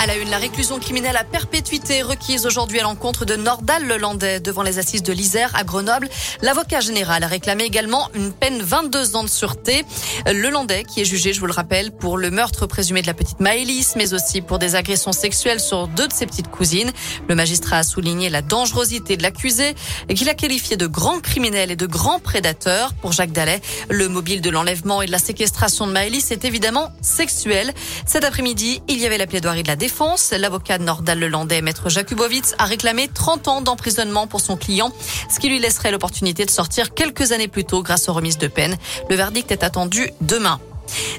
À la une, la réclusion criminelle à perpétuité requise aujourd'hui à l'encontre de Nordal Lelandais devant les assises de l'Isère à Grenoble. L'avocat général a réclamé également une peine 22 ans de sûreté. Le Landais qui est jugé, je vous le rappelle, pour le meurtre présumé de la petite Maëlys, mais aussi pour des agressions sexuelles sur deux de ses petites cousines. Le magistrat a souligné la dangerosité de l'accusé et qu'il a qualifié de grand criminel et de grand prédateur. Pour Jacques Dallet, le mobile de l'enlèvement et de la séquestration de Maëlys est évidemment sexuel. Cet après-midi, il y avait la plaidoirie de la défense L'avocat de Nordal Lelandais, maître Jakubowicz, a réclamé 30 ans d'emprisonnement pour son client, ce qui lui laisserait l'opportunité de sortir quelques années plus tôt grâce aux remises de peine. Le verdict est attendu demain.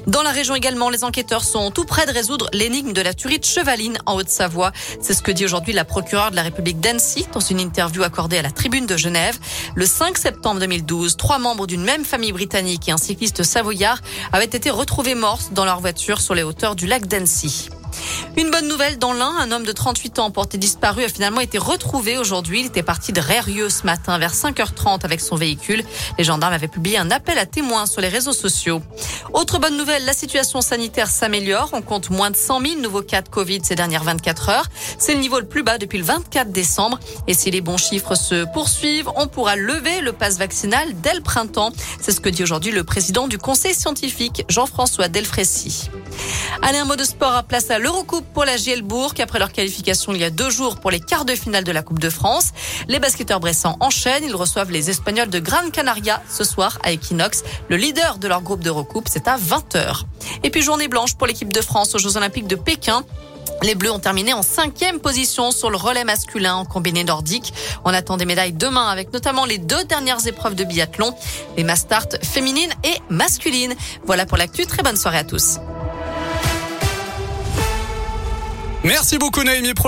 Dans la région également, les enquêteurs sont tout près de résoudre l'énigme de la tuerie de Chevaline en Haute-Savoie. C'est ce que dit aujourd'hui la procureure de la République d'Annecy dans une interview accordée à la Tribune de Genève. Le 5 septembre 2012, trois membres d'une même famille britannique et un cycliste savoyard avaient été retrouvés morts dans leur voiture sur les hauteurs du lac d'Annecy. Une bonne nouvelle dans l'un, un homme de 38 ans porté disparu a finalement été retrouvé aujourd'hui. Il était parti de Rérieux ce matin vers 5h30 avec son véhicule. Les gendarmes avaient publié un appel à témoins sur les réseaux sociaux. Autre bonne nouvelle, la situation sanitaire s'améliore. On compte moins de 100 000 nouveaux cas de Covid ces dernières 24 heures. C'est le niveau le plus bas depuis le 24 décembre. Et si les bons chiffres se poursuivent, on pourra lever le passe vaccinal dès le printemps. C'est ce que dit aujourd'hui le président du conseil scientifique, Jean-François Delfrécy. Allez, un mot de sport à place à l'Eurocoupe pour la Gielbourg. Après leur qualification il y a deux jours pour les quarts de finale de la Coupe de France, les basketteurs bressans enchaînent. Ils reçoivent les Espagnols de Gran Canaria ce soir à Equinox. Le leader de leur groupe d'Eurocoupe, c'est à 20h. Et puis journée blanche pour l'équipe de France aux Jeux Olympiques de Pékin. Les Bleus ont terminé en cinquième position sur le relais masculin en combiné nordique. On attend des médailles demain avec notamment les deux dernières épreuves de biathlon, les mass start féminines et masculines. Voilà pour l'actu. Très bonne soirée à tous. Merci beaucoup Naomi.